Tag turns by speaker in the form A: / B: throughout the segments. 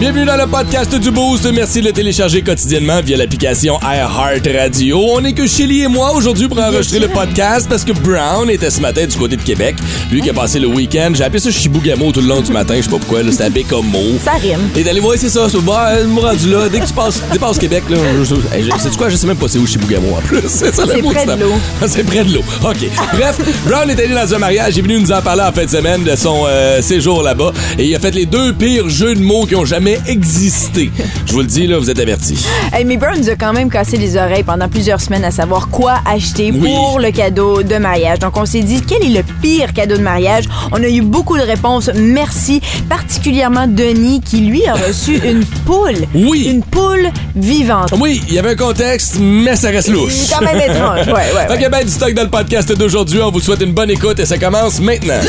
A: Bienvenue dans le podcast du Boost. Merci de le télécharger quotidiennement via l'application iHeart Radio. On est que Shelly et moi aujourd'hui pour enregistrer le podcast parce que Brown était ce matin du côté de Québec. Lui qui a passé le week-end. J'ai appelé ça Chibougamau tout le long du matin. Je sais pas pourquoi. là, C'était à Bécomo.
B: Ça rime.
A: Et d'aller voir, c'est ça. C'est bah, je me rendu là. Dès que tu passes, dépasses Québec, là, je, sais-tu quoi? Je sais même pas c'est où Chibougamau en plus. C'est ça le
B: C'est
A: mot
B: près de l'eau.
A: c'est près de l'eau. OK. Bref, Brown est allé dans un mariage. Il est venu nous en parler en fin de semaine de son euh, séjour là-bas. Et il a fait les deux pires jeux de mots qui ont jamais existé. Je vous le dis, là, vous êtes avertis.
B: Hey, mais Brown nous a quand même cassé les oreilles pendant plusieurs semaines à savoir quoi acheter
A: Oui.
B: pour le cadeau de mariage. Donc, on s'est dit, quel est le pire cadeau de mariage? On a eu beaucoup de réponses. Merci. Particulièrement Denis, qui lui a reçu une poule.
A: Oui.
B: Une poule vivante.
A: Oui, il y avait un contexte, mais ça reste louche.
B: C'est quand même étrange. Ouais, ouais,
A: Fait
B: ouais.
A: a bien du stock dans le podcast d'aujourd'hui. On vous souhaite une bonne écoute et ça commence maintenant.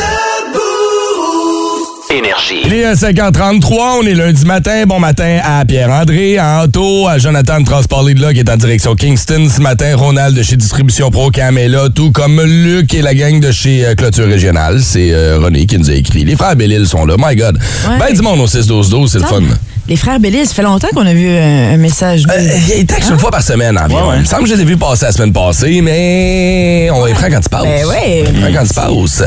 C: Énergie.
A: Il est à 5h33, on est lundi matin. Bon matin à Pierre-André, à Anto, à Jonathan de Transport Lidla qui est en direction Kingston. Ce matin, Ronald de chez Distribution Pro Cam est là, tout comme Luc et la gang de chez euh, Clôture Régionale. C'est euh, René qui nous a écrit. Les frères Bellil sont là, my God.
B: Ouais.
A: Ben du monde au 6-12-12, c'est le fun.
B: Les frères Bellis, ça fait longtemps qu'on a vu un, un message.
A: Euh, ils textent une fois par semaine environ. Il me semble que je les ai vus passer la semaine passée, mais on les prend quand ils passent.
B: Ben ouais.
A: On les prend quand ils passent.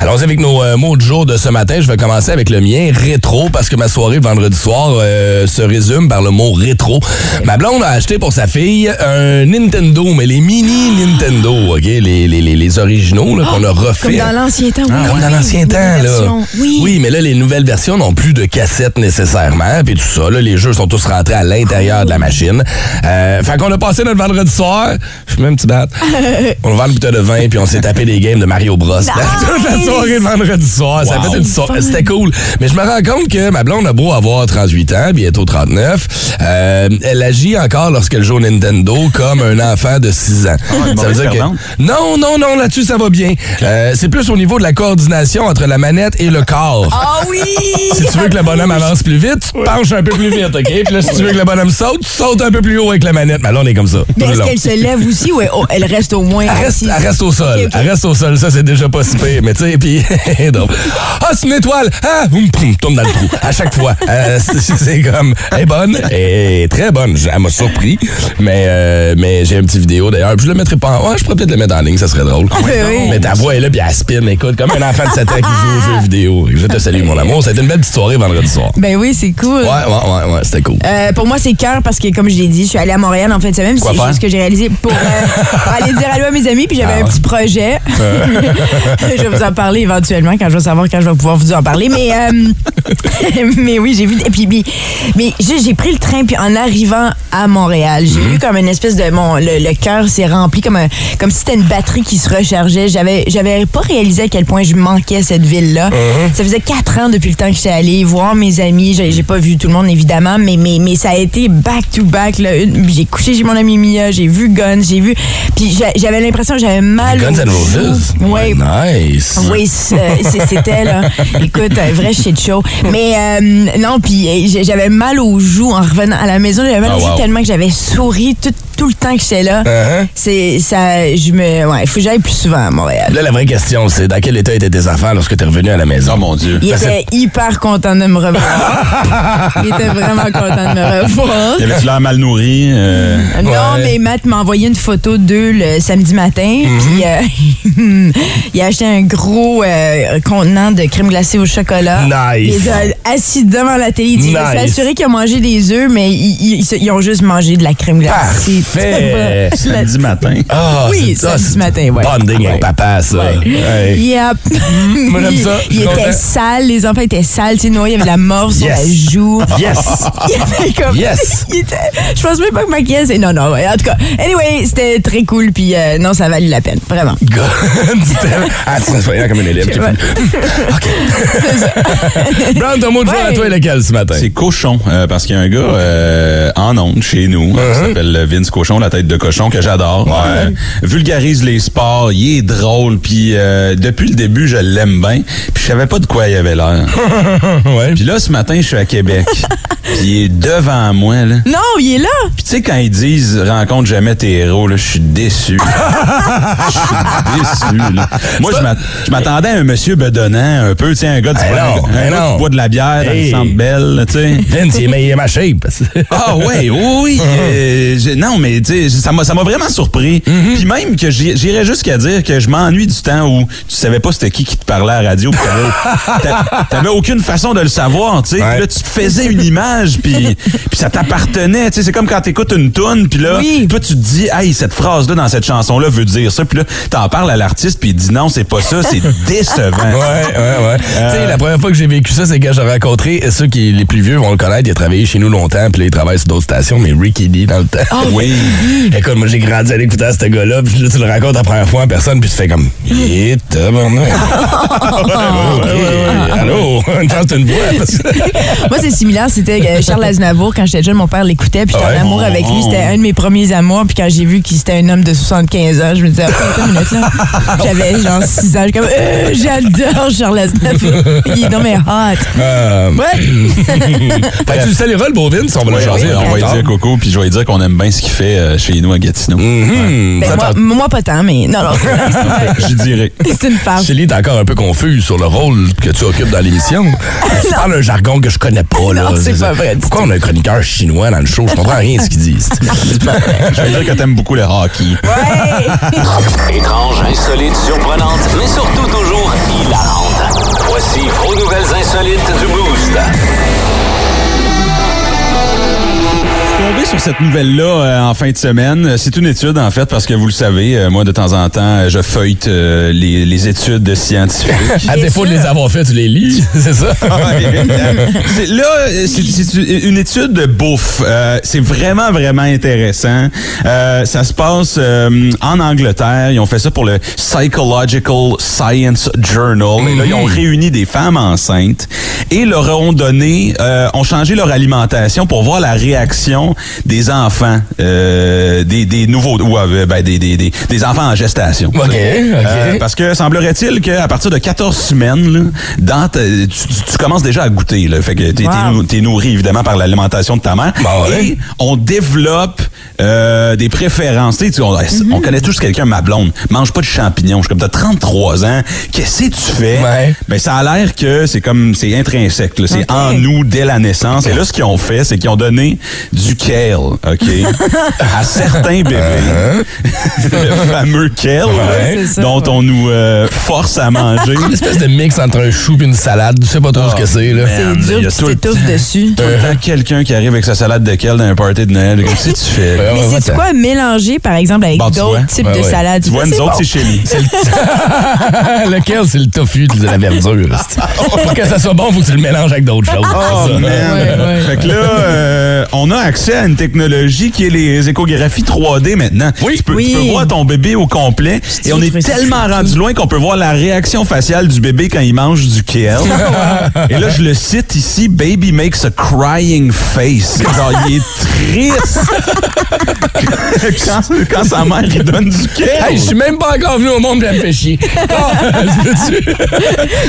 A: Allons-y avec nos euh, mots de jour de ce matin. Je vais commencer avec le mien, rétro, parce que ma soirée vendredi soir euh, se résume par le mot rétro. Ma blonde a acheté pour sa fille un Nintendo, mais les mini Nintendo, OK? Les, les, les, les originaux là, qu'on a refait.
B: Comme dans l'ancien temps, oui.
A: Ah, comme
B: oui,
A: dans
B: oui.
A: l'ancien temps,
B: Nouvelle
A: là.
B: Oui.
A: mais là, les nouvelles versions n'ont plus de cassettes nécessairement, puis tout ça. Là, les jeux sont tous rentrés à l'intérieur de la machine. Euh, fait qu'on a passé notre vendredi soir. Je suis même petit bat. on a vendu une bouteille de vin, puis on s'est tapé des games de Mario Bros. Toute la soirée de vendredi soir. Ça a fait une so- C'était cool. Mais je me rends compte que ma blonde a beau avoir 38 ans, bientôt 39. euh, elle agit encore lorsqu'elle joue au Nintendo comme un enfant de 6 ans. ça veut dire que... Non, non, non, là-dessus, ça va bien. Euh, c'est plus au niveau de la coordination entre la manette et le corps.
B: Ah oui!
A: Si tu veux que le bonhomme avance plus vite, tu penches un peu plus vite, OK? Puis là, si tu veux que le bonhomme saute, tu sautes un peu plus haut avec la manette. Mais là, on est comme ça.
B: Mais est-ce qu'elle se lève aussi ou elle, oh, elle reste au moins
A: Elle reste,
B: assise?
A: elle reste au sol. Elle reste au sol. Ça, c'est déjà pas si pire. Mais tu sais, puis... donc, ah, c'est une étoile! Ah! Boum, poum, tombe dans le trou. À chaque fois. Euh, c'est comme... Elle est bonne. Est très bonne. Elle m'a surpris. Mais, euh, mais j'ai une petite vidéo, d'ailleurs. Je le mettrai pas en... Ouais, je pourrais peut-être le mettre en ligne. Ça serait drôle.
B: oui.
A: Mais ta voix est là, puis elle spin. Écoute, comme un enfant de 7 ans qui joue aux jeux vidéo. Je te salue, mon amour. Ça a été une belle petite soirée vendredi soir.
B: Ben oui, c'est cool.
A: Ouais, ouais, ouais, ouais. C'était cool.
B: Euh, pour moi, c'est cœur parce que, comme je l'ai dit, je suis allée à Montréal en fin de semaine. C'est juste ce que j'ai réalisé pour, euh, pour aller dire allô à mes amis. Puis j'avais
A: Ah
B: un petit projet. je vais vous en parler éventuellement quand je vais savoir quand je vais pouvoir vous en parler. Mais, euh, mais oui, j'ai vu. Et puis, puis- mais j'ai pris le train. Puis en arrivant à Montréal, j'ai eu comme une espèce de. Mon, le, le cœur s'est rempli comme, un- comme si c'était une batterie qui se rechargeait. J'avais j'avais pas réalisé à quel point je manquais cette ville-là.
A: Mhm.
B: Ça faisait quatre ans depuis le temps que j'étais allée voir mes amis. J'ai j'ai pas vu tout le monde, évidemment, mais, mais, mais ça a été back-to-back. J'ai couché chez mon ami Mia, j'ai vu Guns, j'ai vu... Puis j'a- j'avais l'impression que j'avais mal
A: Guns N' Roses?
B: joues. Ouais.
A: Nice.
B: Oui, c'était là. Écoute, un vrai shit show. Mais euh, non, puis j'ai- j'avais mal aux joues en revenant à la maison. J'avais mal
A: Ah,
B: aux joues
A: wow.
B: tellement que j'avais souri tout, tout le temps que j'étais là.
A: Uh-huh.
B: C'est ça. Je me. Ouais, il faut que j'aille plus souvent à Montréal.
A: Là, la vraie question, c'est dans quel état étaient tes enfants lorsque tu es revenu à la maison? Oh mon Dieu.
B: Il était hyper content de me revoir. il était vraiment content de me revoir.
D: Avait-tu l'air mal nourri? euh?
B: Non,
A: Ouais.
B: mais Matt m'a envoyé une photo d'eux le samedi matin.
A: Mhm.
B: Puis euh, il a acheté un gros euh, contenant de crème glacée au chocolat.
A: Nice.
B: Il est assis devant la télé. Il dit,
A: Nice.
B: il s'est assuré qu'il a mangé des œufs, mais ils, ils- ils ont juste mangé de la crème glacée.
A: Parfait.
D: Samedi matin.
A: Ah,
B: Oui,
A: c'est-
B: samedi
A: c'est
B: matin, ouais.
A: Bonding
B: Ouais.
A: avec papa, ça.
B: Yep.
A: Moi, j'aime ça?
B: Il était sale, les enfants étaient sales. Tu sais, il y avait la morve sur
A: Yes.
B: la joue.
A: Yes.
B: Il avait comme.
A: Yes.
B: il était, je pense même pas que maquillage. c'est- Non, non, ouais. En tout cas, anyway, c'était très cool. Puis euh, non, ça valait la peine. Vraiment.
A: Dit-elle. Ah, tu serais soyant comme un élève. qui
B: Ouais.
A: fait- Brown, ton mot de jour à
B: Ouais.
A: toi est lequel ce matin?
D: C'est cochon, euh, parce qu'il y a un gars euh, en ondes chez nous,
A: Uh-huh.
D: qui s'appelle Vince Cochon, la tête de cochon, que j'adore. Euh, vulgarise les sports, il est drôle, puis euh, depuis le début, je l'aime bien, puis je savais pas de quoi il avait l'air.
A: ouais.
D: Puis là, ce matin, je suis à Québec, puis il est devant moi, là.
B: Non, il est là.
D: Puis tu sais, quand ils disent « rencontre jamais tes héros », là, je suis déçu. Je suis déçu, là. Moi, je m'att- je m'attendais à un monsieur bedonnant, un peu, tu sais, un gars, du
A: Eh non,
D: un
A: eh
D: gars
A: non.
D: qui boit de la bière dans
A: Hey.
D: le centre belle, tu sais.
A: Vince, il est ma shape.
D: Ah ouais, oui, oui. euh, non, mais ça m'a ça m'a vraiment surpris. Puis même que j'irais jusqu'à dire que je m'ennuie du temps où tu savais pas c'était qui qui te parlait à la radio. t'avais- t'a- T'avais aucune façon de le savoir, tu sais.
A: Ouais.
D: Là, tu te faisais une image, puis puis ça t'appartenait. Tu sais, c'est comme quand t'écoutes une toune, puis là,
B: Oui.
D: toi tu te dis, hey, cette phrase-là dans cette chanson-là veut dire ça. Puis là, t'en parles à l'artiste, puis il dit non, c'est pas ça, c'est décevant.
A: Ouais, ouais, ouais. Tu sais, la première fois que j'ai vécu ça, c'est quand j'ai rencontré, ceux qui les plus vieux vont le connaître, il a travaillé chez nous longtemps, puis là, il travaille sur d'autres stations, mais Ricky D dans le temps.
D: Oui.
A: Écoute, moi, j'ai grandi à l'écouter à ce gars-là, puis là, tu le racontes la première fois en personne, puis tu fais comme. Ok, Allô, une chance d'une voix.
B: Moi, c'est similaire. C'était Charles Aznavour. Quand j'étais jeune, mon père l'écoutait. Puis j'étais en amour avec lui. C'était un de mes premiers amours. Puis quand j'ai vu qu'il était un homme de 75 ans, je me disais, Ah, attends une minute, là. J'avais genre 6 ans. Je suis comme, Euh, j'adore Charles Aznavour. Il est dans mes hot.
A: Euh,
B: Ouais.
A: fait que tu le salueras, le beau Vince, on va le
D: Ouais,
A: jaser.
D: on va lui dire Coco, puis je vais lui dire qu'on aime bien ce qu'il fait euh, chez nous à Gatineau.
A: Mhm.
B: Ben, moi, pas tant, mais non, non.
D: Je dirais.
B: C'est une farce.
A: Chélie est encore un peu confuse sur le rôle que tu occupes dans l'émission. Tu parles un jargon que je connais pas. Là.
B: Non, c'est pas vrai
A: Pourquoi on a un chroniqueur chinois dans le show? Je comprends rien de ce qu'ils disent.
D: Je vais dire que t'aimes beaucoup le hockey.
B: Ouais.
C: Étrange, insolite, surprenante, mais surtout toujours hilarante. Voici vos nouvelles insolites du Boost.
D: Tombé sur cette nouvelle-là euh, en fin de semaine? C'est une étude, en fait, parce que vous le savez, euh, moi, de temps en temps, je feuillete euh, les, les études scientifiques.
A: À défaut de les avoir fait, tu les lis, c'est ça?
D: C'est- là, euh, c'est une étude de bouffe. Euh, c'est vraiment, vraiment intéressant. Euh, ça se passe euh, en Angleterre. Ils ont fait ça pour le Psychological Science Journal. Et là, ils ont réuni des femmes enceintes et leur ont donné, euh, ont changé leur alimentation pour voir la réaction des enfants, euh, des, des nouveaux, ou euh, ben, des, des, des, des enfants en gestation.
A: OK, OK.
D: Euh, parce que semblerait-il qu'à partir de 14 semaines, là, dans ta- tu, tu- commences déjà à goûter. Là, fait que t'es
B: Wow.
D: t'es nourri évidemment par l'alimentation de ta mère.
A: Bon, ouais.
D: Et on développe euh, des préférences. Tu sais, on,
B: Mm-hmm.
D: on connaît tous quelqu'un, ma blonde, mange pas de champignons. Je suis comme t'as 33 ans. Qu'est-ce que tu fais?
A: Ouais.
D: Ben ça a l'air que c'est comme c'est intrinsèque. C'est en nous dès la naissance. Et là, ce qu'ils ont fait, c'est qu'ils ont donné du kale, ok, à certains bébés. le fameux kale,
A: Ouais.
B: ça,
D: dont
B: ouais.
D: on nous euh, force à manger.
A: Une espèce de mix entre un chou et une salade. Tu sais pas trop ce que c'est, là.
B: C'est
D: Man, il y
B: dur, tu t'étouffes dessus.
D: Tout le temps quelqu'un qui arrive avec sa salade de kale dans un party de Noël. Qu'est-ce que tu fais?
B: Mais
A: ouais,
B: c'est quoi mélanger, par exemple, avec
D: Bon,
B: d'autres types de
A: ouais.
B: salades?
D: Tu vois, nous
B: C'est
D: autres, c'est chez lui.
A: C'est le... Lequel, c'est le tofu de la verdure. Pour que ça soit bon, faut que tu le mélanges avec d'autres choses.
D: Oh, man.
B: Ouais, ouais.
D: Fait que là, euh, on a accès à une technologie qui est les échographies 3D maintenant.
A: Oui.
D: Tu peux,
B: Oui.
D: tu peux voir ton bébé au complet. Et on est tellement rendu loin qu'on peut voir la réaction faciale du bébé quand il mange du kale. Et là, je le cite ici, Baby makes a crying face. Genre, il est triste quand, quand sa mère lui donne du kale.
A: Hey, je suis même pas encore venu au monde, ça me fait chier. Ah, peux-tu-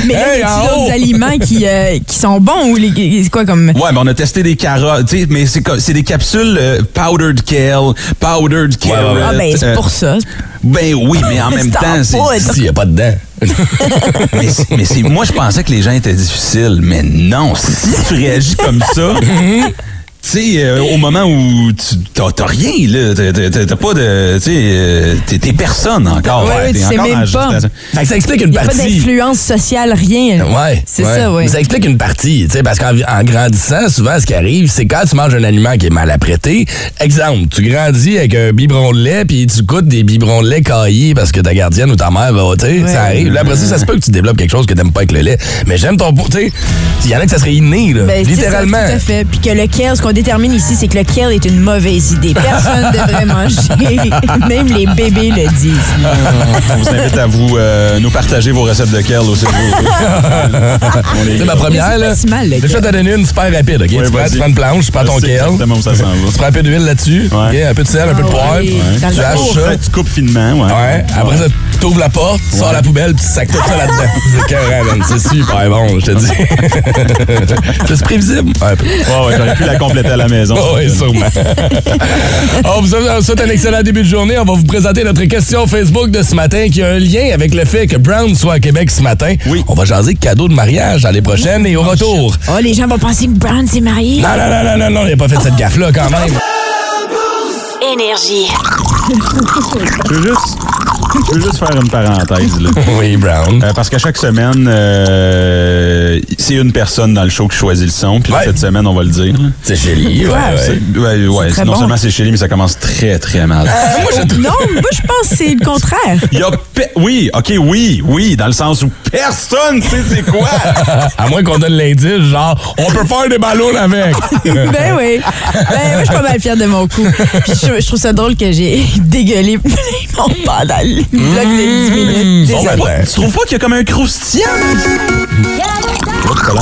B: Mais là,
A: Hey,
B: y a
A: en
B: d'autres aliments qui, euh, qui sont bons ou les, c'est quoi comme.
D: Ouais, mais on a testé des carottes, tu sais, mais c'est des capsules euh, powdered kale, powdered carrot.
B: Ah, ben, c'est
D: euh,
B: pour ça.
D: Ben oui, mais en même temps, c'est.
A: S'il y a pas dedans.
D: mais, c'est- mais c'est moi je pensais que les gens étaient difficiles, mais non, si tu réagis comme ça, sais, euh, au moment où tu t'as rien, là, t'as- pas de, tu sais, euh, t'es personne encore.
B: Ouais, ouais, tu sais même pas.
A: Fait que ça explique une
B: n'y a pas d'influence sociale, rien.
A: Ouais.
B: C'est
A: ouais.
B: ça, oui.
A: Ça explique une partie, tu sais, parce qu'en en grandissant, souvent, ce qui arrive, c'est quand tu manges un aliment qui est mal apprêté. Exemple, tu grandis avec un biberon de lait, puis tu goûtes des biberons de lait caillés parce que ta gardienne ou ta mère va, tu sais,
B: Ouais.
A: ça arrive. Là, après ça, ça se peut que tu développes quelque chose que t'aimes pas avec le lait. Mais j'aime ton, tu sais, il y en a que ça serait inné, là.
B: Ben,
A: littéralement.
B: ça, tout à fait. Puis que le ce qu'on détermine ici, c'est que le kale est une mauvaise idée. Personne ne devrait manger. Même les bébés le disent.
D: On vous invite à vous euh, nous partager vos recettes de kale aussi.
A: Sais, ma première,
B: c'est
A: là.
B: pas si mal, le
A: je vais te donner une super rapide, OK? tu, prends, tu prends une planche, tu prends ton kale.
D: exactement où ça s'en va.
A: Tu prends un peu d'huile là-dessus,
D: Ouais.
A: Un peu de sel, un peu de
B: Ah
A: poivre.
B: oui, dans
A: Tu haches ça.
D: Ouais, tu coupes finement, ouais.
A: Ouais, après ça, t'ouvres la porte, tu sors la poubelle, puis tu sacs tout ça là-dedans. C'est carré, man. C'est super bon, je te dis. C'est prévisible? Ouais.
D: Ouais, ouais, j'aurais pu la compléter à la maison.
A: Oh, oui, sûrement. On vous souhaite un excellent début de journée. On va vous présenter notre question Facebook de ce matin qui a un lien avec le fait que Brown soit à Québec ce matin.
D: Oui.
A: On va jaser cadeau de mariage l'année prochaine et au retour.
B: Oh, les gens vont penser que Brown s'est marié.
A: Non, non, non, non, non, non, il a pas fait cette gaffe-là quand même.
E: Énergie.
D: Je veux juste, je veux juste faire une parenthèse, là.
A: Oui, Brown.
D: Euh, parce qu'à chaque semaine, euh, c'est une personne dans le show qui choisit le son. Puis
A: Ouais.
D: cette semaine, on va le dire.
A: C'est chéri. Ouais, ouais.
D: ouais, non
B: bon.
D: seulement c'est lui, mais ça commence très, très mal.
A: Moi, je
B: Non, moi, je pense que c'est le contraire.
D: Il y a pe- oui, OK, oui, oui, dans le sens où personne sait c'est quoi.
A: À moins qu'on donne l'indice, genre, on peut faire des ballons avec.
B: Ben oui. Ben, moi, je suis pas mal fière de mon coup. Puis je, je trouve ça drôle que j'ai dégueulé mon pendant le bloc de 10 minutes.
A: Bon
B: Désolée.
A: matin.
D: tu trouves pas qu'il y a comme un croustillant? Long.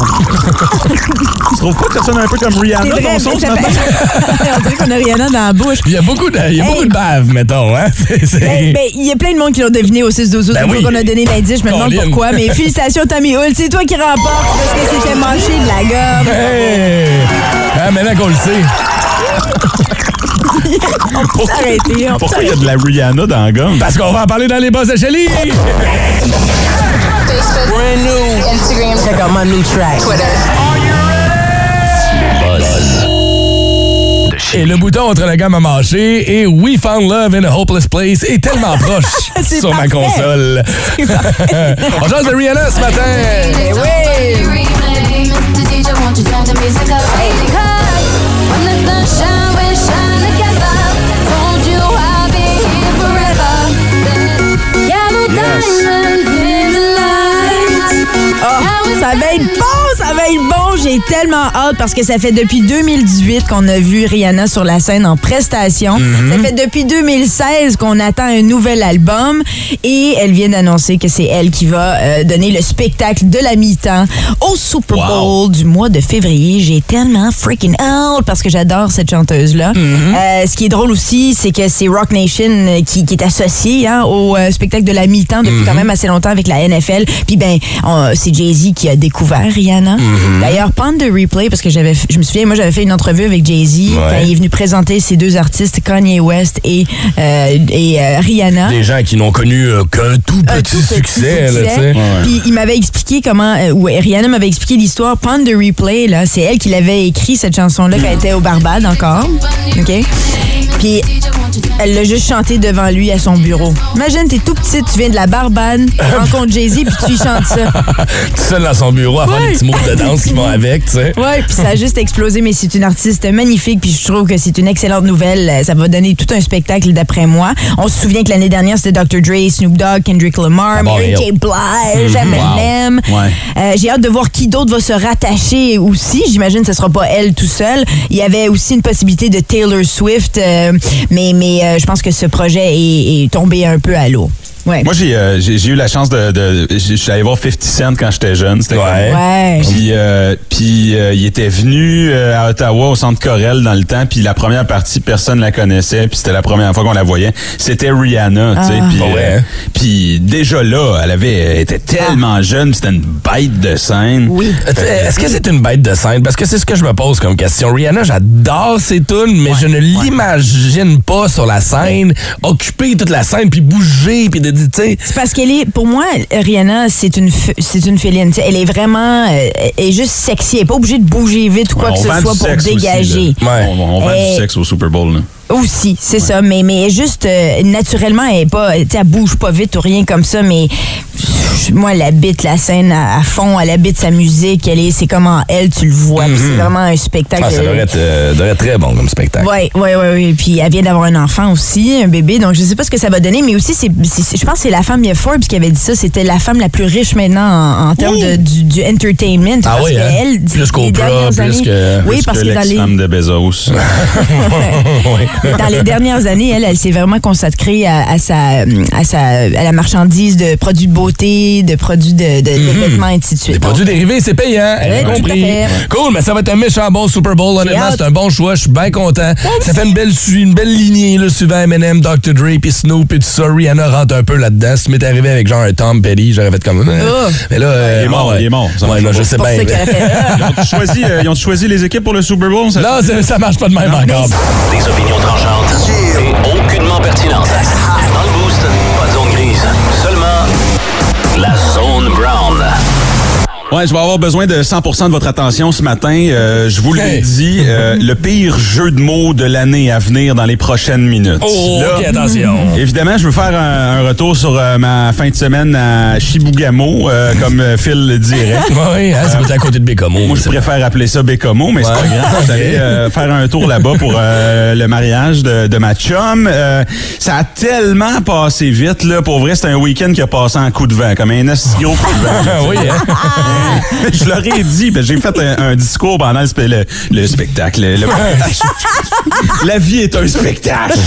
D: tu trouves pas que ça sonne un peu comme Rihanna,
B: vrai,
D: ton son, ce matin?
B: On dirait qu'on a Rihanna dans la bouche.
A: Il y a beaucoup de, il y a
B: Hey.
A: beaucoup de bave, mettons, hein? C'est- c'est-
B: Ben, ben, il y a plein de monde qui l'ont deviné au 6 12
A: Ben oui.
B: qu'on a donné l'indice. Je me demande pourquoi. Mais félicitations, Tommy Hull. C'est toi qui remporte parce que c'était manché de la gomme.
A: Hey! Ah, maintenant qu'on le sait.
B: On peut s'arrêter. on peut
D: Pourquoi il y a de la Rihanna dans la gomme?
A: Parce qu'on va en parler dans les boss de Shelly.
E: Instagram. Check out my new track. Twitter.
A: Et le bouton entre la gamme à mâcher et We Found Love in a Hopeless Place est tellement proche sur ma console. On change de Rihanna ce matin.
B: Eh oui. Ah, J'ai tellement hâte parce que ça fait depuis 2018 qu'on a vu Rihanna sur la scène en prestation.
A: Mm-hmm.
B: Ça fait depuis 2016 qu'on attend un nouvel album et elle vient d'annoncer que c'est elle qui va euh, donner le spectacle de la mi-temps au Super Bowl du mois de février. J'ai tellement freaking out parce que j'adore cette chanteuse-là.
A: Mm-hmm.
B: Euh, ce qui est drôle aussi, c'est que c'est Rock Nation euh, qui, qui est associé hein, au euh, spectacle de la mi-temps depuis
A: Mm-hmm.
B: quand même assez longtemps avec la NFL. Puis ben, c'est Jay-Z qui a découvert Rihanna.
A: Mm-hmm.
B: D'ailleurs, Panda de Replay, parce que j'avais, je me souviens, moi j'avais fait une entrevue avec Jay-Z quand il est venu présenter ces deux artistes, Kanye West et, euh, et euh, Rihanna.
A: Des gens qui n'ont connu euh, qu'un tout petit
B: tout petit
A: succès, là, tu sais.
B: Puis il m'avait expliqué comment, euh, ouais, Rihanna m'avait expliqué l'histoire. Pond de Replay, là, c'est elle qui l'avait écrit cette chanson-là quand elle était au Barbade encore. OK? Puis elle l'a juste chanté devant lui à son bureau. Imagine, t'es tout petit, tu viens de la Barbade, tu rencontres Jay-Z, puis tu lui chantes ça.
A: Tout seul dans son bureau à faire des petits mots de danse qui vont avec, tu sais.
B: Ouais, puis ça a juste explosé, mais c'est une artiste magnifique, puis je trouve que c'est une excellente nouvelle. Euh, Ça va donner tout un spectacle d'après moi. On se souvient que l'année dernière, c'était Dr. Dre, Snoop Dogg, Kendrick Lamar, Mary. J. Blige, Eminem.
D: Ouais.
B: Euh, J'ai hâte de voir qui d'autre va se rattacher aussi. J'imagine que ce sera pas elle tout seul. Il y avait aussi une possibilité de Taylor Swift, euh, mais, mais euh, je pense que ce projet est, est tombé un peu à l'eau. Ouais.
D: Moi, j'ai euh, j'ai j'ai eu la chance de... de je suis allé voir 50 Cent quand j'étais jeune. C'était
A: Ouais.
B: Ouais.
D: Puis, euh, puis euh, il était venu euh, à Ottawa au centre Corel dans le temps. Puis la première partie, personne la connaissait. Puis c'était la première fois qu'on la voyait. C'était Rihanna, tu sais. Puis, euh,
A: hein?
D: puis déjà là, elle avait elle était tellement jeune. C'était une bête de scène.
B: Oui.
A: Euh, Est-ce que c'est une bête de scène? Parce que c'est ce que je me pose comme question. Rihanna, j'adore ses tunes, mais je ne l'imagine pas sur la scène, occuper toute la scène, puis bouger, puis de j'ai dit, tu sais.
B: C'est parce qu'elle est, pour moi, Rihanna, c'est une, f- c'est une féline. T'sais, Elle est vraiment, euh, elle est juste sexy. Elle est pas obligée de bouger vite ou quoi
D: Ouais,
B: que ce soit pour
D: aussi,
B: dégager.
A: Ouais.
D: On, on vend du sexe au Super Bowl. là.
B: Aussi, c'est ça. Mais, mais elle est juste, euh, naturellement, elle est pas, elle bouge pas vite ou rien comme ça, mais pff, moi, elle habite la scène à, à fond, elle habite sa musique, elle est, c'est comme en elle, tu le vois. puis C'est vraiment un spectacle.
A: Ah, ça devrait être, euh, devrait être très bon comme spectacle.
B: Oui, oui, oui, oui. Puis elle vient d'avoir un enfant aussi, un bébé. Donc je sais pas ce que ça va donner, mais aussi c'est, je pense que c'est la femme, il y a Forbes qui avait dit ça, c'était la femme la plus riche maintenant en, en termes de, du, du entertainment.
A: Ah
B: parce
A: oui,
B: que
A: hein?
B: elle,
A: Plus
B: les
A: qu'Oprah,
B: dernières
A: plus
B: années-
A: que-
B: Oui,
D: Plus
B: parce
D: que
B: que dans les,
D: l'ex-femme de Bezos.
B: dans les dernières années, elle, elle s'est vraiment consacrée à, à sa, à sa, à la marchandise de produits de beauté, de produits de, de, de vêtements, et ainsi de suite.
A: Les produits dérivés, c'est payant.
B: Ouais,
A: compris.
B: fait.
A: Cool, mais ça va être un méchant bon Super Bowl. Honnêtement, c'est un bon choix. Je suis bien content. Ça fait une belle, une belle lignée, là, suivant Eminem, Dr. Dre, puis Snoop, et tout ça. Rihanna rentre un peu là-dedans. Si m'était arrivé avec genre un Tom Petty, j'aurais fait comme. euh,
B: Oh.
A: Mais là. euh,
D: Il est mort,
A: ouais.
D: il est mort. Ça
A: Ouais,
D: marche
A: non,
D: pas.
A: je sais bien.
D: Ils ont choisi, euh, ils ont choisi les équipes pour le Super Bowl? ça?
A: Non, ça, ça marche pas de même encore.
C: Des opinions tranchantes et aucunement pertinentes.
D: Ouais, je vais avoir besoin de 100% de votre attention ce matin. Euh, je vous l'ai dit, euh, le pire jeu de mots de l'année à venir dans les prochaines minutes.
A: Oh,
D: Là,
A: ok, attention.
D: Évidemment, je veux faire un, un retour sur euh, ma fin de semaine à Chibougamau, euh, comme euh, Phil le dirait.
A: Oui, hein, c'est à côté de Bécomo.
D: Moi, je préfère appeler ça Bécomo, mais c'est pas grave. J'allais euh, faire un tour là-bas pour euh, le mariage de, de ma chum. Euh, ça a tellement passé vite, là. Pour vrai, c'est un week-end qui a passé en coup de vent, comme un gros coup de vent.
A: Oui, hein?
D: je leur ai dit, ben, j'ai fait un, un discours pendant le, le- le spectacle. le- la vie est un spectacle.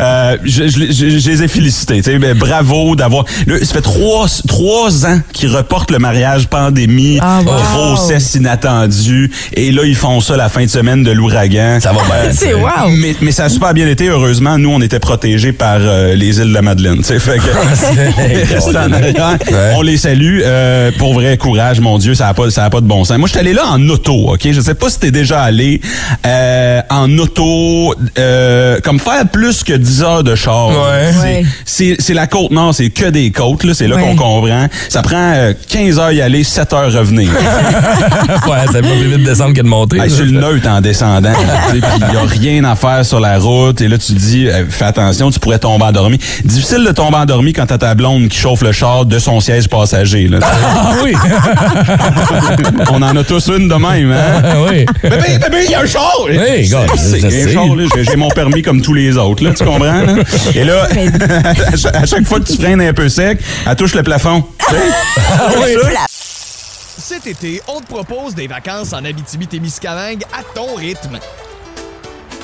D: Euh, je, je- je- je les ai félicités. ben, bravo d'avoir. Ça fait trois, trois ans qu'ils reportent le mariage, pandémie,
B: Ah, wow.
D: grossesse inattendue. Et là, ils font ça la fin de semaine de l'ouragan.
A: Ça va bien.
B: C'est wow.
D: Mais, mais ça a super bien été. Heureusement, nous, on était protégés par euh, les îles de la Madeleine. tu sais, Fait que, Restent en arrière.
A: Ouais.
D: On les salue. Euh, pour vrai, courage, mon Dieu, ça n'a pas, ça a pas de bon sens. Moi, je suis allé là en auto, OK? Je sais pas si t'es déjà allé euh, en auto, euh, comme faire plus que 10 heures de char.
A: Ouais.
D: C'est-
B: Ouais.
D: C'est c'est la côte nord, c'est que des côtes, là. C'est là
B: Ouais.
D: qu'on comprend. Ça prend euh, 15 heures y aller, 7 heures revenir.
A: ouais, ça va plus vite de descendre que de monter. Là.
D: sur le neutre en descendant. tu sais, Puis il n'y a rien à faire sur la route. Et là, tu te dis, euh, fais attention, tu pourrais tomber endormi. Difficile de tomber endormi quand t'as ta blonde qui chauffe le char de son siège passager. Là.
A: Ah oui!
D: On en a tous une de même. Hein?
A: Ah oui!
D: Bébé, bébé, il y a un char!
A: Hey, gars,
D: C'est-
A: je
D: il y a un
A: sais.
D: char, là. J'ai- mon permis comme tous les autres, là, tu comprends? là? Et là, à chaque- fois que tu freines un peu sec, elle touche le plafond. Sais?
A: oui.
F: Cet été, on te propose des vacances en Abitibi-Témiscamingue à ton rythme.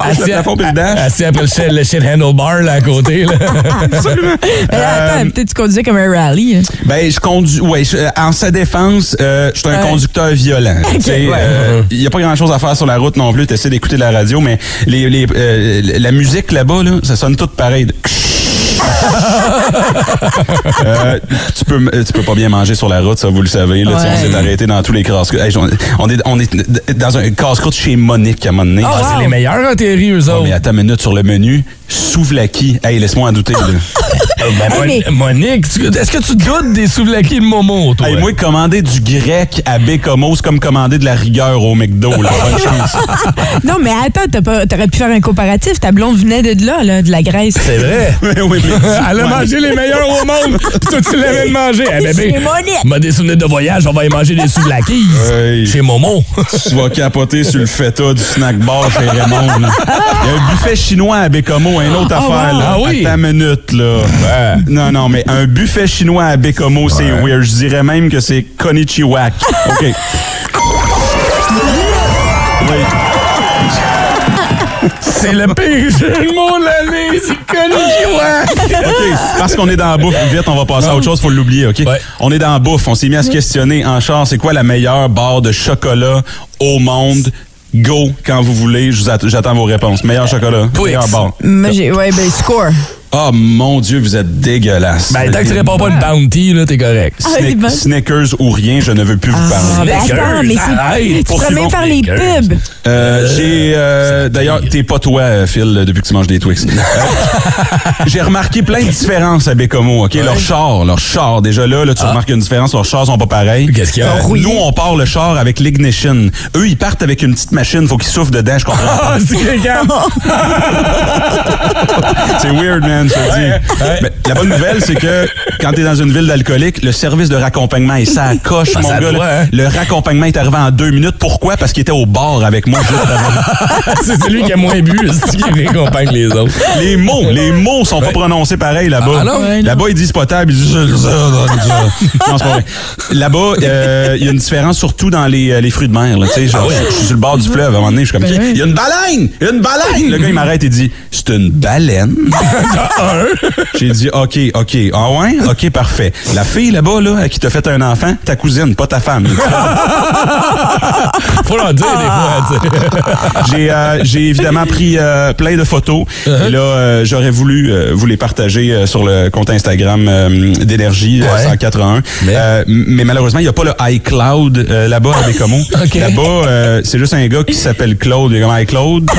D: Le plafond puis le dash.
A: Assis après le shit, le shit handlebar là à côté. Là.
B: Mais attends, peut-être tu conduisais comme un rallye. hein?
D: Ben, je conduis. Ouais, je- euh, en sa défense, euh, je suis un
B: Ouais.
D: conducteur violent. Il
B: ouais.
D: n'y a pas grand-chose à faire sur la route non plus. Tu essaies d'écouter de la radio, mais les, les, euh, la musique là-bas, là, ça sonne tout pareil. Euh, tu peux m- tu peux pas bien manger sur la route, ça vous le savez. Là,
B: Ouais.
D: On s'est arrêté dans tous les casse hey, on, on est on est dans un casse-croûte chez Monique à un moment donné.
A: Ah, c'est les meilleurs en théorie, eux
D: Oh,
A: autres.
D: mais attends une minute sur le menu, souvlaki. Hey, laisse-moi en douter. là.
A: Ben, Mon-
B: mais-
A: Monique, est-ce que tu te goûtes des souvlaki de Momo, toi?
D: Hey, moi, commander du grec à Bécomo, c'est comme commander de la rigueur au McDo. Là. Bonne chance.
B: Non, mais attends, t'as pas- t'aurais pu faire un comparatif. Ta blonde venait de là, là de la Grèce.
A: C'est vrai?
D: oui, oui, mais
A: Elle a mangé les meilleurs au monde, pis toi, tu l'avais de manger. Eh, bébé, m'a des souvenirs de voyage, on va y manger des souvlakis.
D: Hey.
A: Chez Momo.
D: tu vas capoter sur le feta du snack bar chez Raymond. là. Il y a un buffet chinois à Bécomo, une autre affaire.
A: wow.
D: Là.
A: Ah oui?
D: Attends une minute, là. Non, non, mais un buffet chinois à Bécomo, c'est weird. Je dirais même que c'est Konichiwak. OK. Oui.
A: C'est le pire jeu du monde l'année, c'est connu,
D: OK, parce qu'on est dans la bouffe, vite, on va passer à autre chose, faut l'oublier, OK?
A: Ouais.
D: On est dans la bouffe, on s'est mis à se questionner en char, c'est quoi la meilleure barre de chocolat au monde? Go, quand vous voulez, j'attends vos réponses. Meilleur chocolat,
A: Twix.
D: meilleure barre.
B: Moi, j'ai. Ouais, ben, score.
D: Oh mon Dieu, vous êtes dégueulasse.
A: Ben, tant que tu réponds pas une bounty, là, t'es correct.
B: Ah, c'est
D: Snick-
B: bon.
D: Snickers ou rien, je ne veux plus vous
B: Ah,
D: parler.
A: Snickers,
B: attends, mais c'est. Tu même faire les pubs.
D: Euh, j'ai euh, d'ailleurs t'es pas toi euh, Phil depuis que tu manges des Twix. Euh, j'ai remarqué plein de différences à Bécomo, OK, leur char, leur char déjà là, là tu remarques une différence, leurs chars sont pas pareils.
A: Ah. Qu'est-ce qu'il y a?
D: Euh, nous on part le char avec l'ignition. Eux ils partent avec une petite machine, faut qu'ils soufflent dedans, je comprends.
A: Ah. C'est
D: weird man, je te dis.
A: ouais.
D: Mais la bonne nouvelle c'est que quand t'es dans une ville d'alcoolique, le service de raccompagnement est ça coche
A: Ben,
D: mon
A: ça
D: gars.
A: doit, hein.
D: Le raccompagnement est arrivé en deux minutes. Pourquoi? Parce qu'il était au bar avec moi juste avant.
A: c'est celui qui a moins bu, c'est qui récompense les autres.
D: Les mots, les mots sont pas prononcés pareil là-bas.
A: Ah,
D: là-bas, ils disent potable, ils disent. Non, c'est pas vrai. Là-bas, euh, il y a une différence surtout dans les, euh, les fruits de mer. là. Tu sais, genre,
A: Ah
D: je, je suis sur le bord du fleuve. À un moment donné, je suis comme,
B: Ben oui.
D: il y a une baleine! Il y a une baleine! Le gars, il m'arrête et dit, c'est une baleine? J'ai dit, OK, OK. Ah ouais? OK, parfait. La fille là-bas, là, qui t'a fait un enfant, ta cousine, pas ta femme.
A: Faut leur dire des fois.
D: J'ai euh, j'ai évidemment pris euh, plein de photos.
A: Uh-huh.
D: Et là, euh, j'aurais voulu euh, vous les partager sur le compte Instagram d'énergie
A: Ouais.
D: 181.
A: Mais-
D: mais malheureusement, il n'y a pas le iCloud là-bas à Bécomo.
A: OK.
D: Là-bas, c'est juste un gars qui s'appelle Claude. Il est comme iCloud.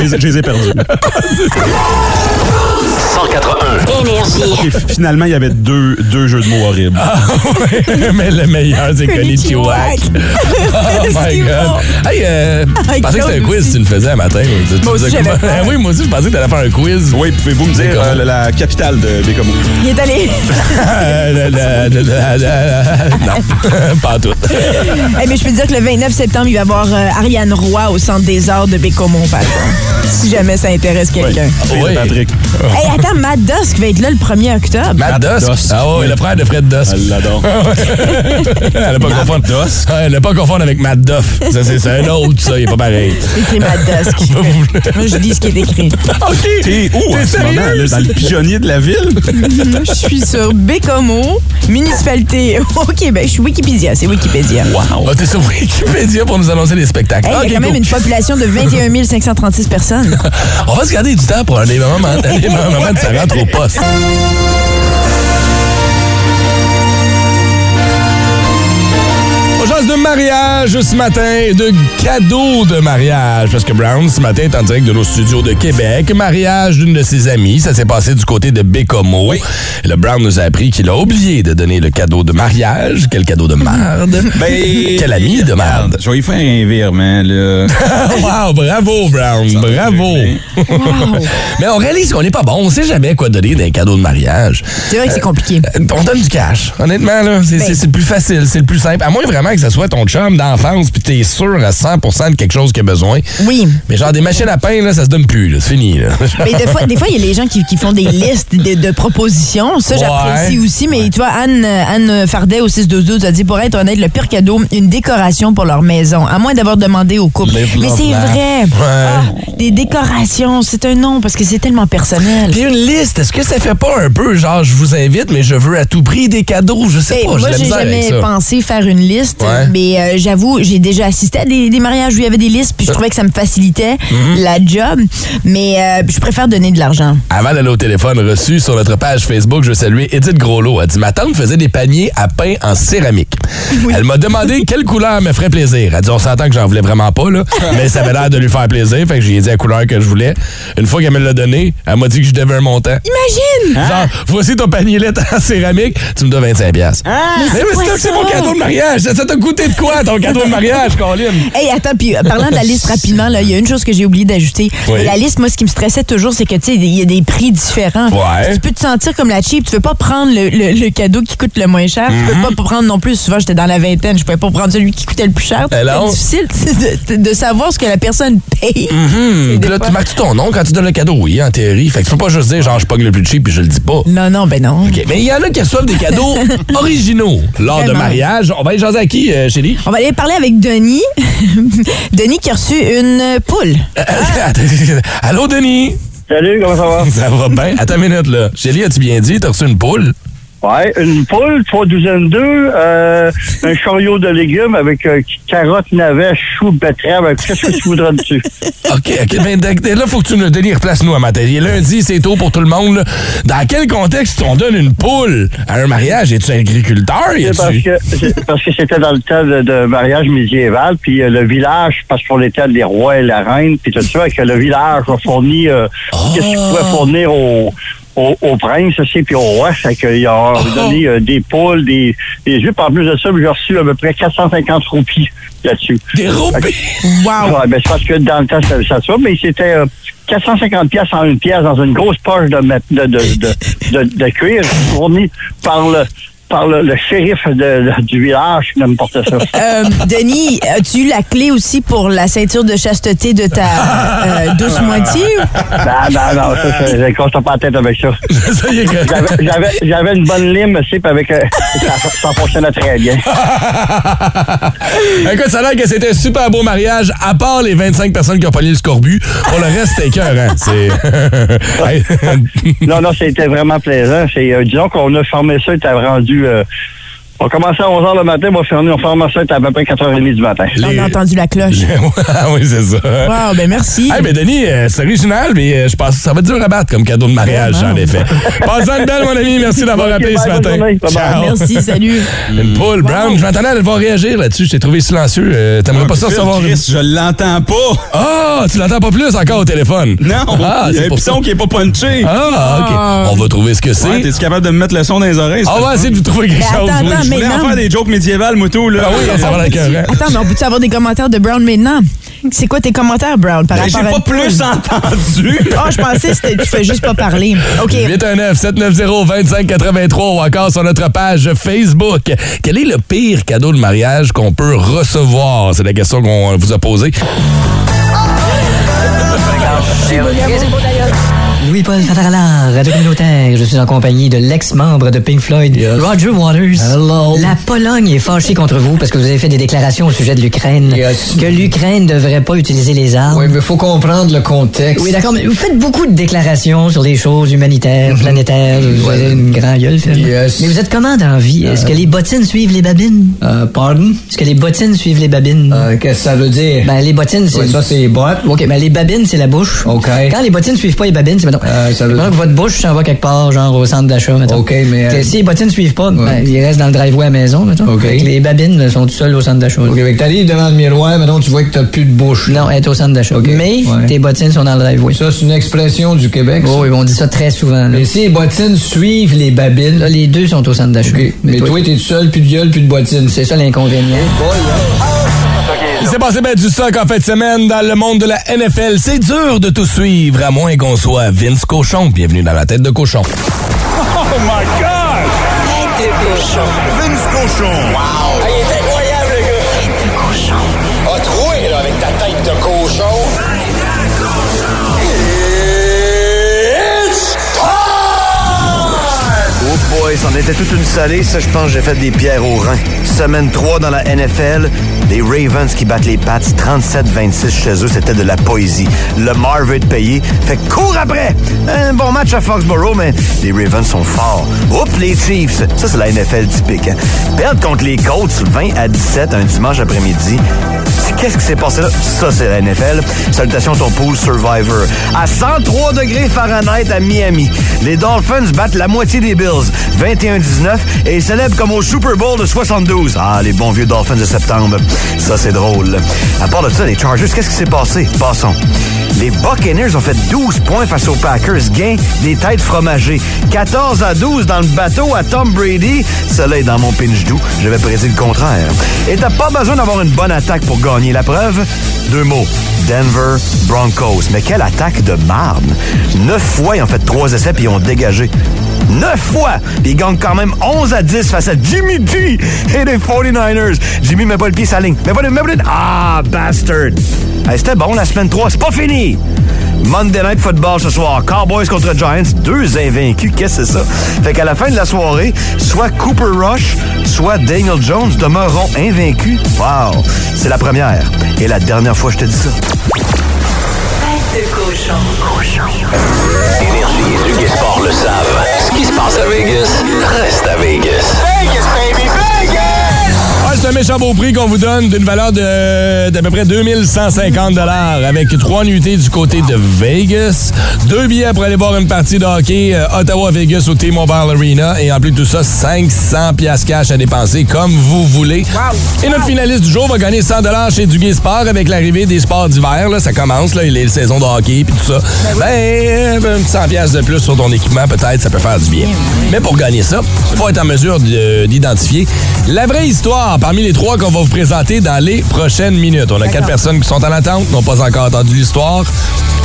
D: je, les ai- je les ai perdus.
C: 181.
G: Énergie.
D: Et finalement, il y avait deux, deux jeux de mots horribles.
A: Ah, mais le meilleur, c'est Konnichiwa. Oh my God. Hey, euh, je pensais que c'était un quiz que tu le faisais un matin. Tu- tu
B: Moi aussi.
A: Ah oui, moi aussi, je pensais que tu allais faire un quiz.
D: Oui, pouvez-vous me dire euh, la capitale de Bécomo?
B: Il est allé.
A: Non, pas tout.
B: Eh, mais je peux te dire que le 29 septembre, il va y avoir euh, Ariane Roy au Centre des Arts de Bécomo, par exemple. Si jamais ça intéresse quelqu'un.
D: De
A: Oui.
D: Patrick.
B: Hey, attends, Matt Dusk va être là le 1er octobre.
A: Matt Dusk.
D: Dusk.
A: Ah oui, le frère de Fred Dusk.
D: Elle l'adore.
A: Elle n'a pas confondre.
D: Dusk.
A: Elle n'a pas confondre avec Matt Duff. Ça, c'est c'est un autre, ça. Il est pas pareil.
B: C'est écrit Matt Dusk. Moi, je dis ce qui est écrit.
A: OK.
D: T'es où
A: T'es
D: moment, là, dans le pigeonnier de la ville?
B: Je suis sur Bécomo, municipalité au Québec. Je suis Wikipédia, c'est Wikipédia.
D: Wow.
A: Ah, T'es sur Wikipédia pour nous annoncer les spectacles.
B: Hey, il y a
A: Ok,
B: quand même une population de 21 536 personnes.
A: On va se garder du temps pour un des de ça rentre au poste. Mariage ce matin, de cadeaux de mariage. Parce que Brown, ce matin, est en direct de nos studios de Québec. Mariage d'une de ses amies. Ça s'est passé du côté de Bécomo. Le Brown nous a appris qu'il a oublié de donner le cadeau de mariage. Quel cadeau de merde.
D: Ben,
A: Quel ami de merde.
D: Je vais y faire un virement, là.
A: wow, bravo, Brown. Bravo. Mais on réalise qu'on n'est pas bon. On sait jamais quoi donner d'un cadeau de mariage.
B: C'est vrai que c'est compliqué.
A: Euh, On donne du cash. Honnêtement, là, c'est
B: Ben.
A: le plus facile, c'est le plus simple. À moins vraiment que ce soit ton chum d'enfance puis t'es sûr à 100 de quelque chose qu'il a besoin.
B: Oui.
A: Mais genre des machines à pain, là, ça se donne plus. C'est fini. Là.
B: Mais des fois, des fois, il y a les gens qui, qui font des listes de, de propositions. Ça,
A: Ouais.
B: j'apprécie aussi. Mais tu vois, Anne, Anne Fardet au 6-12-12 a dit, pour être honnête, le pire cadeau, une décoration pour leur maison. À moins d'avoir demandé au couple.
A: Live,
B: mais c'est vrai.
A: Ouais.
B: Ah, des décorations, c'est un nom parce que c'est tellement personnel.
A: Puis une liste, est-ce que ça fait pas un peu genre je vous invite, mais je veux à tout prix des cadeaux? Je sais
B: Hey,
A: pas.
B: moi,
A: j'ai
B: jamais pensé faire une liste,
A: Ouais.
B: mais euh, j'avoue, j'ai déjà assisté à des, des mariages où il y avait des listes, puis je trouvais que ça me facilitait
A: Mm-hmm.
B: la job. Mais euh, je préfère donner de l'argent.
A: Avant d'aller au téléphone reçu sur notre page Facebook, je veux saluer Edith Groslot. Elle dit Ma tante faisait des paniers à pain en céramique. Elle m'a demandé quelle couleur me ferait plaisir. Elle dit On s'entend que j'en voulais vraiment pas, là, mais ça avait l'air de lui faire plaisir. Fait que j'ai dit la couleur que je voulais. Une fois qu'elle me l'a donné, elle m'a dit que je devais un montant.
B: Imagine!
A: Genre, voici ton panier lait en céramique, tu me dois 25$. piastres. mais
B: c'est
A: mais
B: quoi
A: c'est- mon cadeau de mariage. Ça ça t'a coûté de quoi, ton cadeau de mariage, Colin?
B: Hey, attends, puis euh, parlant de la liste rapidement, il y a une chose que j'ai oublié d'ajouter.
A: Oui.
B: La liste, moi, ce qui me stressait toujours, c'est que, tu sais, il y a des prix différents.
A: Ouais.
B: Tu peux te sentir comme la cheap. Tu veux pas prendre le, le- le cadeau qui coûte le moins cher. Tu peux pas prendre non plus. Souvent, j'étais dans la vingtaine. Je pouvais pas prendre celui qui coûtait le plus cher.
A: Eh.
B: C'est difficile de, de- savoir ce que la personne paye. C'est
A: Puis là, tu marques ton nom quand tu donnes le cadeau, oui, en théorie. Fait que tu peux pas juste dire, genre, je pogne le plus cheap puis je le dis pas.
B: Non, non, ben non.
A: Mais il y en a qui reçoivent des cadeaux originaux lors de mariage. On va y jaser à qui euh, chez
B: On va aller parler avec Denis. Denis qui a reçu une poule.
A: Euh, attends, Allô, Denis?
G: Salut, comment ça va?
A: Ça va bien? Attends une minute, là. Shelly, as-tu bien dit? T'as reçu une poule?
G: Ouais, une poule, trois douzaines d'œufs, euh, un chariot de légumes avec euh, carottes, navets, choux, betteraves, qu'est-ce que tu voudras dessus?
A: OK, OK. Ben, là, faut que tu nous Denis, replace-nous à matin. Lundi, c'est tôt pour tout le monde. là. Dans quel contexte on donne une poule à un mariage? Es-tu agriculteur? Y
G: parce que parce que c'était dans le temps de, de mariage médiéval, puis euh, le village, parce qu'on était les rois et la reine, puis tout ça, que le village a fourni euh, qu'est-ce qu'il pouvait fournir au, au, au prince aussi, puis au roi, fait qu'il a donné euh, des poules, des, des. Puis En plus de ça, j'ai reçu à peu près 450 roupies là-dessus.
A: Des roupies?
B: Wow!
G: Ouais, ben, c'est parce que dans le temps, ça, ça, mais c'était euh, 450 pièces en une pièce dans une grosse poche de, de, de, de, de cuir fournie par le par le, le shérif de, de- du village qui me portait ça.
B: Euh, Denis, as-tu eu la clé aussi pour la ceinture de chasteté de ta euh, douce moitié?
G: non, non, non, ça, ça, je ne pas la tête avec ça. J'avais- une bonne lime aussi, puis avec, euh, ça, ça fonctionnait très bien.
A: Écoute, ça a l'air que c'était un super beau mariage, à part les 25 personnes qui ont pogné le scorbut. Pour le reste, c'était cœur, hein? C'est.
G: Non, non, c'était vraiment plaisant. C'est, euh, disons qu'on a formé ça, il était rendu... euh, on commençait à 11h le matin, on fermé, on formé ça, à peu près 4h30 du matin.
B: On a entendu la cloche.
A: Ah oui, c'est ça.
B: Wow, ben merci.
A: Hey, mais Denis, euh, c'est original, mais euh, je pense que ça va être dur à battre comme cadeau de mariage, en effet. Passe une belle, mon ami. Merci d'avoir appelé
G: bye,
A: ce
G: bonne
A: matin.
G: journée.
A: Ciao.
B: Merci, salut.
A: Une poule, Brown. Je m'attendais à devoir réagir là-dessus. Je t'ai trouvé silencieux. Euh, T'aimerais pas ça une...
D: Chris, je l'entends pas.
A: Ah, tu l'entends pas plus encore au téléphone?
D: Non,
A: Ah,
D: il y a
A: c'est
D: un
A: pour
D: piton qui est pas punché.
A: Ah, OK. On va trouver ce que c'est.
D: Ouais, T'es-tu capable de me mettre le son dans les oreilles?
A: Ah, on va essayer de vous trouver quelque chose.
D: Je voulais en faire des jokes médiévales, Moutou, là.
A: Ah oui, ça va être écœurant.
B: Attends, mais on peut-tu avoir des commentaires de Brown maintenant? C'est quoi tes commentaires, Brown, par
D: Ben, J'ai
B: rapport à
D: pas
B: une
D: plus entendu.
B: Ah, je pensais que tu fais juste pas parler. OK.
A: 819-790-2583 ou encore sur notre page Facebook. Quel est le pire cadeau de mariage qu'on peut recevoir? C'est la question qu'on vous a posée.
H: Louis-Paul Fatarala, Radio Communautaire. Je suis en compagnie de l'ex-membre de Pink Floyd, Roger Waters.
I: Hello.
H: La Pologne est fâchée contre vous parce que vous avez fait des déclarations au sujet de l'Ukraine.
I: Yes.
H: Que l'Ukraine ne devrait pas utiliser les armes.
I: Oui, mais faut comprendre le contexte.
H: Oui, d'accord, mais vous faites beaucoup de déclarations sur des choses humanitaires, planétaires. Vous avez une grande gueule.
I: Yes.
H: Mais vous êtes comment dans la vie? Est-ce que les bottines suivent les babines?
I: Euh, pardon?
H: Est-ce que les bottines suivent les babines?
I: Euh, Qu'est-ce que ça veut dire?
H: Ben, les bottines, c'est...
I: Ouais, ça, c'est les bottes.
H: OK, ben les babines, c'est la bouche.
I: OK.
H: Quand les bottines suivent pas les babines, c'est mettons,
I: Euh, ça veut-
H: mettons que votre bouche s'en va quelque part, genre au centre d'achat, mettons.
I: OK, mais, euh,
H: si les bottines suivent pas, ben, ils restent dans le driveway à la maison, mettons.
I: OK.
H: Fait que les babines sont tout seules au centre d'achat.
I: OK, mais que t'arrives devant le miroir, maintenant tu vois que t'as plus de bouche.
H: Non, elle est au centre d'achat.
I: OK.
H: Mais
I: Ouais.
H: tes bottines sont dans le driveway.
I: Ça, c'est une expression du Québec. ça.
H: Oh, oui, on dit ça très souvent. là.
I: Mais si les bottines suivent les babines,
H: Là, les deux sont au centre d'achat.
I: OK. Mais toi, t'es tout seul, plus de gueule, plus de bottines.
H: c'est ça l'inconvénient.
A: Il s'est passé ben du stock en fin de semaine dans le monde de la NFL. C'est dur de tout suivre, à moins qu'on soit Vince Cochon. Bienvenue dans la tête de cochon.
J: Vince Cochon. Wow! il est incroyable, le gars! Tête de cochon. A troué, là, avec ta tête de cochon. It's
K: Oh boy, c'en était toute une salée. Ça, je pense que j'ai fait des pierres au rein. Semaine 3 dans la NFL, les Ravens qui battent les Pats 37-26 chez eux, c'était de la poésie. Le Mar veut être payé. Fait que cours après! Un bon match à Foxborough, mais les Ravens sont forts. Oups, les Chiefs. Ça, c'est la NFL typique. Hein? Perdre contre les Colts 20 à 17 un dimanche après-midi. Qu'est-ce qui s'est passé là? Ça, c'est la NFL. Salutations ton pool Survivor. À 103 degrés Fahrenheit à Miami, les Dolphins battent la moitié des Bills, 21-19, et célèbrent comme au Super Bowl de 72. Ah, les bons vieux Dolphins de septembre. Ça, c'est drôle. À part de ça, les Chargers, qu'est-ce qui s'est passé? Passons. Les Buccaneers ont fait 12 points face aux Packers. Gain des têtes fromagées. 14 à 12 dans le bateau à Tom Brady. Cela est dans mon pinch doux. Je vais prédire le contraire. Et t'as pas besoin d'avoir une bonne attaque pour gagner. La preuve? Deux mots. Denver Broncos. Mais quelle attaque de marne. Neuf fois, ils ont fait trois essais puis ils ont dégagé. Neuf fois! Puis ils gagnent quand même 11 à 10 face à Jimmy G et les 49ers. Jimmy met pas le pied sur la ligne. Mais pas le... met pas le- Ah, bastard! Hey, C'était bon la semaine 3, c'est pas fini! Monday Night Football ce soir. Cowboys contre Giants, deux invaincus. Qu'est-ce que c'est ça? Fait qu'à la fin de la soirée, soit Cooper Rush, soit Daniel Jones demeureront invaincus. Wow! C'est la première et la dernière fois que je te dis ça.
J: Tête de cochon.
C: Le savent. Ce qui se passe à Vegas, reste à Vegas.
J: Vegas, baby,
A: méchant beau prix qu'on vous donne d'une valeur de d'à peu près 2150 avec trois nuitées du côté de Vegas, deux billets pour aller voir une partie de hockey euh, Ottawa-Vegas au T-Mobile Arena et en plus de tout ça, 500 pièces cash à dépenser comme vous voulez. Et notre finaliste du jour va gagner 100 chez Duguay Sport avec l'arrivée des sports d'hiver. là. Ça commence, là, les saisons de hockey puis tout ça. Ben, un petit 100 pièces de plus sur ton équipement, peut-être, ça peut faire du bien. Mais pour gagner ça, il faut être en mesure de- d'identifier la vraie histoire parmi les trois qu'on va vous présenter dans les prochaines minutes. On a quatre personnes qui sont en attente, n'ont pas encore entendu l'histoire.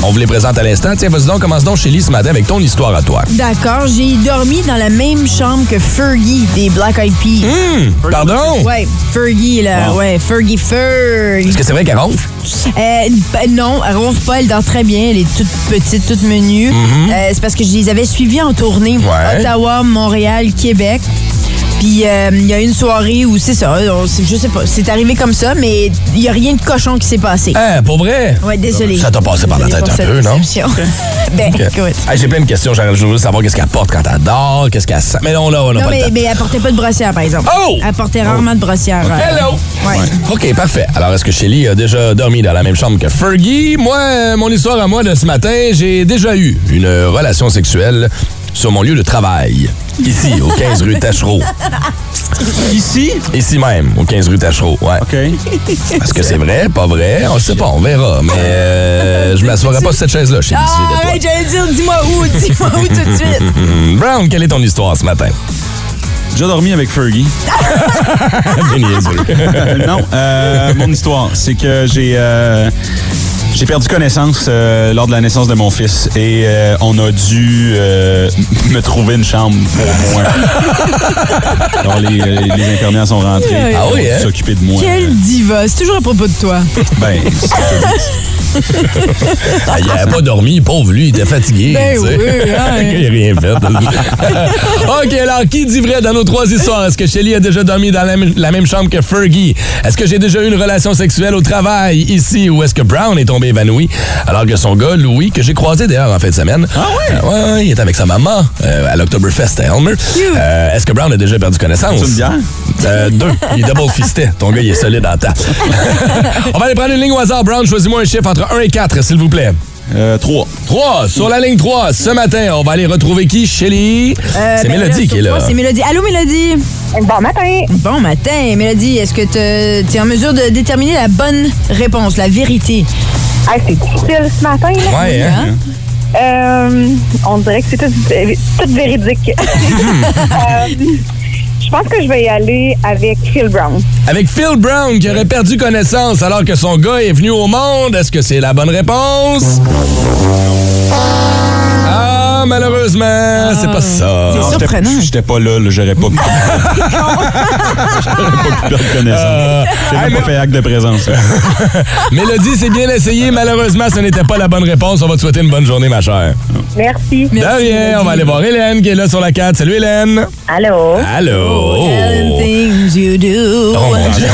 A: On vous les présente à l'instant. Tiens, vas-y donc, commence donc, Shelly, ce matin avec ton histoire à toi.
B: D'accord, j'ai dormi dans la même chambre que Fergie des Black Eyed Peas.
A: Hum, pardon?
B: Ouais, Fergie, là. Ouais, Fergie Ferg.
A: Est-ce que c'est vrai qu'elle ronfle?
B: Euh, ben non, elle ronfle pas, elle dort très bien, elle est toute petite, toute menue.
A: Mhm.
B: Euh, c'est parce que je les avais suivis en tournée.
A: Ouais.
B: Ottawa, Montréal, Québec. Puis euh, il y a une soirée où c'est ça, on- c'est- je sais pas, c'est arrivé comme ça, mais il y a rien de cochon qui s'est passé.
A: Hein, pour vrai?
B: Ouais, désolé.
A: Ça t'a passé par la tête un peu, non?
B: ben,
A: Ok.
B: écoute.
A: Hey, J'ai plein de questions. J'aimerais juste savoir qu'est-ce qu'elle porte quand elle dort, qu'est-ce qu'elle sent. Mais non, là, on n'a
B: Non,
A: pas
B: mais, mais elle portait pas de brossière, par exemple.
A: Oh!
B: Elle portait rarement de brossière. euh,
A: Hello!
B: Ouais.
A: OK, parfait. Alors, est-ce que Shelly a déjà dormi dans la même chambre que Fergie? Moi, euh, mon histoire à moi de ce matin, j'ai déjà eu une relation sexuelle sur mon lieu de travail. Ici, au 15 rue Tachereau.
D: Ici?
A: Ici même, au 15 rue Tachereau, ouais.
D: OK.
A: Est-ce que c'est vrai, pas vrai? On le sait pas, on verra. Mais euh, je m'assoirai pas sur cette chaise-là, Shelly.
B: Ah, arrête, j'allais dire, dis-moi où, dis-moi où tout de suite.
A: Brown, quelle est ton histoire ce matin?
D: J'ai dormi avec Fergie. Non, euh, mon histoire, c'est que j'ai euh, j'ai perdu connaissance euh, lors de la naissance de mon fils et euh, on a dû euh, me trouver une chambre pour moi. Alors les, les infirmières sont rentrées.
B: Ah
A: oui, hein?
D: s'occuper de moi.
B: Quelle diva, c'est toujours à propos de toi.
D: Ben, c'est
A: il n'avait pas dormi, pauvre lui, il était fatigué.
B: Ben oui, hein.
A: il n'a rien fait. OK, alors qui dit vrai dans nos trois histoires? Est-ce que Shelly a déjà dormi dans la, même- la même chambre que Fergie? Est-ce que j'ai déjà eu une relation sexuelle au travail ici ou est-ce que Brown est tombé évanoui? Alors que son gars, Louis, que j'ai croisé d'ailleurs en fin de semaine. Ah oui? ouais, ouais, il est avec sa maman euh, à l'Octoberfest à Elmer. Euh, est-ce que Brown a déjà perdu connaissance? Euh, deux. Il est double fisté. Ton gars, il est solide en temps. On va aller prendre une ligne au hasard. Brown, choisis-moi un chiffre entre 1 et 4, s'il vous plaît.
D: euh, trois.
A: 3. Sur la ligne 3, ce matin, on va aller retrouver qui? Shelly.
B: Euh,
A: C'est
B: ben
A: Mélodie qui est là.
B: C'est Mélodie. Allô, Mélodie?
L: Bon matin.
B: Bon matin, Mélodie. Est-ce que tu es en mesure de déterminer la bonne réponse, la vérité?
L: Hey, c'est difficile ce matin. Là.
A: Ouais, hein?
L: Euh, on dirait que c'est tout, tout véridique. Je pense que je vais y aller avec Phil Brown.
A: Avec Phil Brown qui aurait perdu connaissance alors que son gars est venu au monde. Est-ce que c'est la bonne réponse? Malheureusement, c'est pas ça.
B: C'est surprenant.
D: J'étais pas là, là, j'aurais pas pu. j'aurais pas pu perdre connaissance. J'ai pas fait acte de présence.
A: Mélodie, c'est bien essayé. Malheureusement, ce n'était pas la bonne réponse. On va te souhaiter une bonne journée, ma chère.
L: Merci.
A: De rien, on va aller voir Hélène qui est là sur la 4. Salut Hélène.
L: Allô?
A: Allô.
B: Things you do.
A: Oh mon Dieu.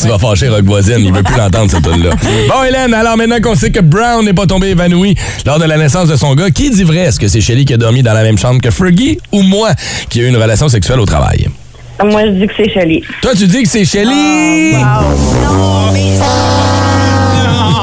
A: tu vas fâcher Rock Voisine, il veut plus l'entendre cette tune là Bon Hélène, alors maintenant qu'on sait que Brown n'est pas tombé évanoui lors de la naissance de son gars, qui dit vrai? Est-ce que c'est Shelly qui a dormi dans la même chambre que Fergie ou moi qui a eu une relation sexuelle au travail?
L: Moi, je dis que c'est Shelly.
A: Toi, tu dis que c'est Shelly?
B: Non, mais...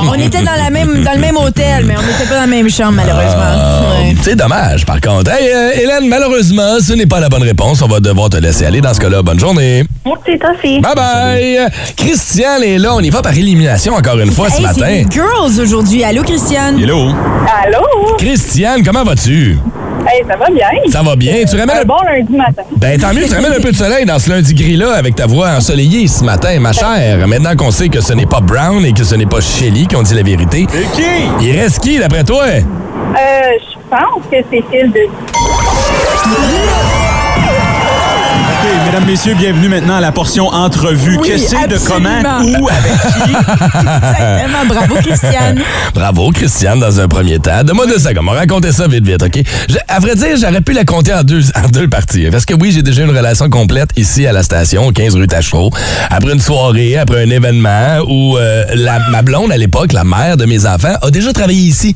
B: On était dans, la même, dans le même hôtel, mais on n'était pas dans la même chambre, malheureusement. Ouais.
A: C'est dommage, par contre. Hey, euh, Hélène, malheureusement, ce n'est pas la bonne réponse. On va devoir te laisser aller dans ce cas-là. Bonne journée.
L: Merci, toi aussi.
A: Bye bye. Christiane est là. On y va par élimination encore une fois ce
B: Hey,
A: matin.
B: girls aujourd'hui. Allô, Christiane?
D: Hello.
L: Allô?
A: Christiane, comment vas-tu?
L: Hey, ça va bien?
A: Ça va bien? Tu ramènes
L: Un
A: un
L: bon lundi matin.
A: Ben, tant mieux, tu ramènes un peu de soleil dans ce lundi gris-là avec ta voix ensoleillée ce matin, ma chère. Maintenant qu'on sait que ce n'est pas Brown et que ce n'est pas Shelly qui ont dit la vérité.
D: Et qui?
A: Il reste qui, d'après toi?
L: Euh, je pense que c'est Phil de...
D: Mesdames, messieurs, bienvenue maintenant à la portion entrevue.
B: Oui,
D: que c'est de comment, où, avec qui?
B: Exactement. Bravo, Christiane.
A: Bravo, Christiane, dans un premier temps. Donne-moi deux secondes. On va raconter ça vite, vite, OK? Je- à vrai dire, j'aurais pu la compter en deux, en deux parties. Parce que oui, j'ai déjà une relation complète ici à la station, au 15 rue Tachereau. Après une soirée, après un événement où euh, la, ma blonde, à l'époque, la mère de mes enfants, a déjà travaillé ici.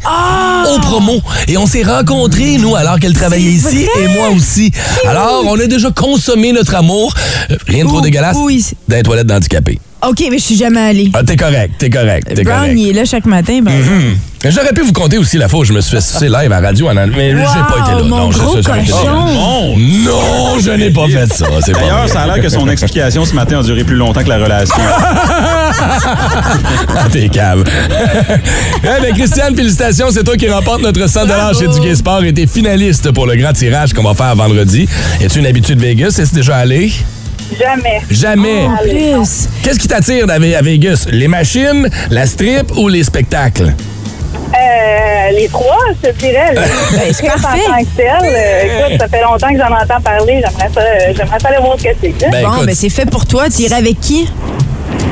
A: Au promo. Et on s'est rencontrés, nous, alors qu'elle travaillait ici et moi aussi. Alors, on a déjà consommé notre amour. Euh, Rien de trop dégueulasse. Dans les toilettes d'handicapés.
B: OK, mais je suis jamais allée.
A: Ah, t'es correct, t'es correct, t'es
B: Brown,
A: correct.
B: il est là chaque matin. Ben,
A: Mhm. J'aurais pu vous compter aussi la fois où je me suis fait sucer live à radio, en, mais j'ai pas été là.
B: mon
A: non, je-
B: gros cochon.
A: là.
D: Bon.
A: Non, je n'ai pas fait ça.
D: D'ailleurs, ça a l'air que son explication ce matin a duré plus longtemps que la relation.
A: Ah, T'es cave. eh bien, Christiane, félicitations. C'est toi qui remporte notre 100 chez Duguay Sport et t'es finaliste pour le grand tirage qu'on va faire vendredi. Es-tu une habitude de Vegas? Est-ce déjà allé?
L: Jamais.
A: Jamais.
B: En plus.
A: Qu'est-ce qui t'attire à Ve- à Vegas? Les machines, la strip ou les spectacles?
L: Euh, les trois, je te dirais.
B: Ben, c'est parfait.
L: En tant que tel, euh, écoute, ça fait longtemps que j'en entends parler. J'aimerais ça, euh, j'aimerais ça aller voir ce que c'est.
A: Ben,
B: bon,
A: écoute,
B: ben c'est fait pour toi. Tu irais avec qui?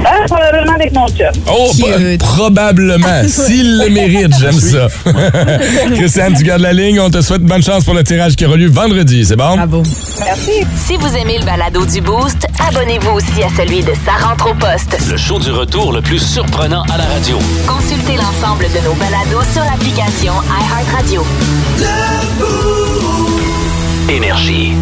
L: Ah, probablement avec mon chum.
A: Oh, pro- probablement. S'il le mérite, j'aime ça. Christiane, tu gardes la ligne. On te souhaite bonne chance pour le tirage qui aura lieu vendredi. C'est bon?
B: Bravo.
L: Merci.
M: Si vous aimez le balado du Boost, abonnez-vous aussi à celui de Sa rentre au poste.
C: Le show du retour le plus surprenant à la radio.
M: Consultez l'ensemble de nos balados sur l'application iHeartRadio.
C: Énergie.